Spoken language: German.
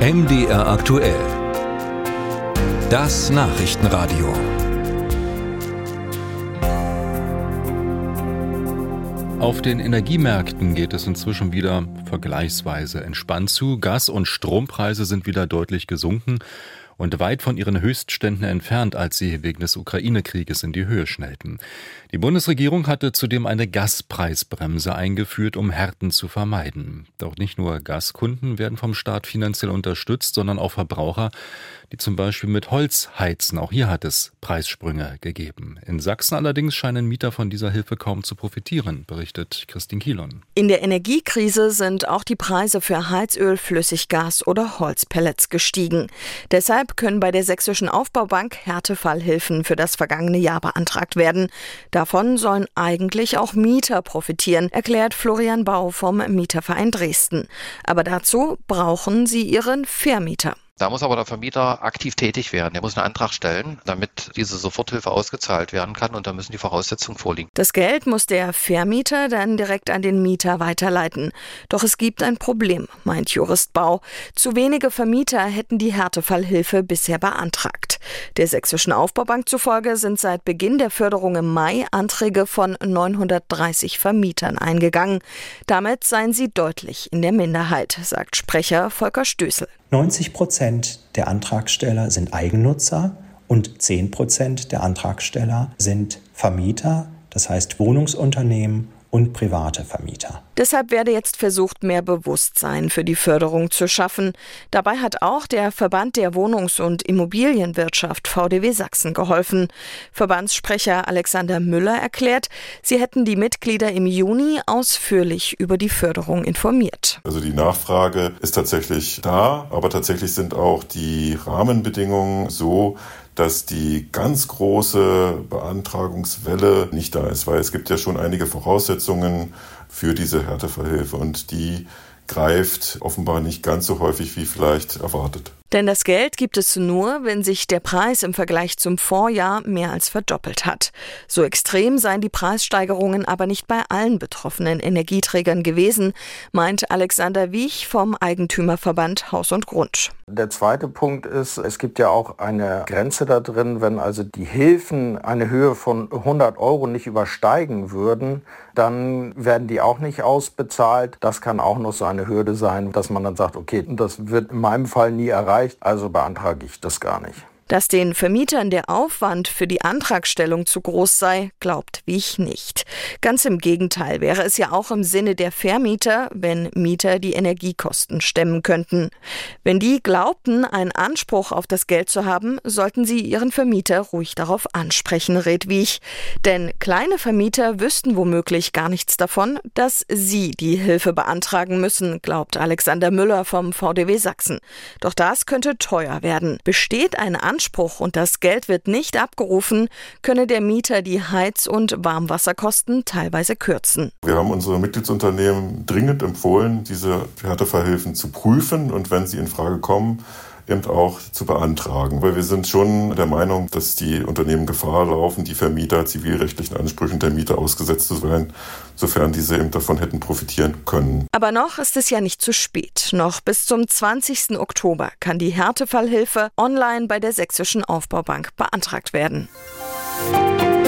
MDR aktuell. Das Nachrichtenradio. Auf den Energiemärkten geht es inzwischen wieder vergleichsweise entspannt zu. Gas- und Strompreise sind wieder deutlich gesunken und weit von ihren Höchstständen entfernt, als sie wegen des Ukraine-Krieges in die Höhe schnellten. Die Bundesregierung hatte zudem eine Gaspreisbremse eingeführt, um Härten zu vermeiden. Doch nicht nur Gaskunden werden vom Staat finanziell unterstützt, sondern auch Verbraucher, die zum Beispiel mit Holz heizen. Auch hier hat es Preissprünge gegeben. In Sachsen allerdings scheinen Mieter von dieser Hilfe kaum zu profitieren, berichtet Christine Kielon. In der Energiekrise sind auch die Preise für Heizöl, Flüssiggas oder Holzpellets gestiegen. Deshalb können bei der Sächsischen Aufbaubank Härtefallhilfen für das vergangene Jahr beantragt werden. Davon sollen eigentlich auch Mieter profitieren, erklärt Florian Bau vom Mieterverein Dresden. Aber dazu brauchen sie ihren Vermieter. Da muss aber der Vermieter aktiv tätig werden. Er muss einen Antrag stellen, damit diese Soforthilfe ausgezahlt werden kann und da müssen die Voraussetzungen vorliegen. Das Geld muss der Vermieter dann direkt an den Mieter weiterleiten. Doch es gibt ein Problem, meint Jurist Bau. Zu wenige Vermieter hätten die Härtefallhilfe bisher beantragt. Der Sächsischen Aufbaubank zufolge sind seit Beginn der Förderung im Mai Anträge von 930 Vermietern eingegangen. Damit seien sie deutlich in der Minderheit, sagt Sprecher Volker Stößel. 90 Prozent der Antragsteller sind Eigennutzer und 10 Prozent der Antragsteller sind Vermieter, das heißt Wohnungsunternehmen und private Vermieter. Deshalb werde jetzt versucht, mehr Bewusstsein für die Förderung zu schaffen. Dabei hat auch der Verband der Wohnungs- und Immobilienwirtschaft VDW Sachsen geholfen. Verbandssprecher Alexander Müller erklärt, sie hätten die Mitglieder im Juni ausführlich über die Förderung informiert. Also die Nachfrage ist tatsächlich da, aber tatsächlich sind auch die Rahmenbedingungen so, dass die ganz große Beantragungswelle nicht da ist, weil es gibt ja schon einige Voraussetzungen für diese Härtefallhilfe und die greift offenbar nicht ganz so häufig wie vielleicht erwartet. Denn das Geld gibt es nur, wenn sich der Preis im Vergleich zum Vorjahr mehr als verdoppelt hat. So extrem seien die Preissteigerungen aber nicht bei allen betroffenen Energieträgern gewesen, meint Alexander Wiech vom Eigentümerverband Haus und Grund. Der zweite Punkt ist, es gibt ja auch eine Grenze da drin, wenn also die Hilfen eine Höhe von 100 Euro nicht übersteigen würden, dann werden die auch nicht ausbezahlt. Das kann auch noch so eine Hürde sein, dass man dann sagt, okay, das wird in meinem Fall nie erreicht erreicht, also beantrage ich das gar nicht. Dass den Vermietern der Aufwand für die Antragstellung zu groß sei, glaubt Wich nicht. Ganz im Gegenteil wäre es ja auch im Sinne der Vermieter, wenn Mieter die Energiekosten stemmen könnten. Wenn die glaubten, einen Anspruch auf das Geld zu haben, sollten sie ihren Vermieter ruhig darauf ansprechen, rät Wich. Denn kleine Vermieter wüssten womöglich gar nichts davon, dass sie die Hilfe beantragen müssen, glaubt Alexander Müller vom VDW Sachsen. Doch das könnte teuer werden. Besteht ein Anspruch Anspruch und das Geld wird nicht abgerufen, könne der Mieter die Heiz- und Warmwasserkosten teilweise kürzen. Wir haben unsere Mitgliedsunternehmen dringend empfohlen, diese Härtefallhilfen zu prüfen und wenn sie in Frage kommen, eben auch zu beantragen. Weil wir sind schon der Meinung, dass die Unternehmen Gefahr laufen, die Vermieter zivilrechtlichen Ansprüchen der Mieter ausgesetzt zu sein, sofern diese eben davon hätten profitieren können. Aber noch ist es ja nicht zu spät. Noch bis zum 20. Oktober kann die Härtefallhilfe online bei der Sächsischen Aufbaubank beantragt werden. Musik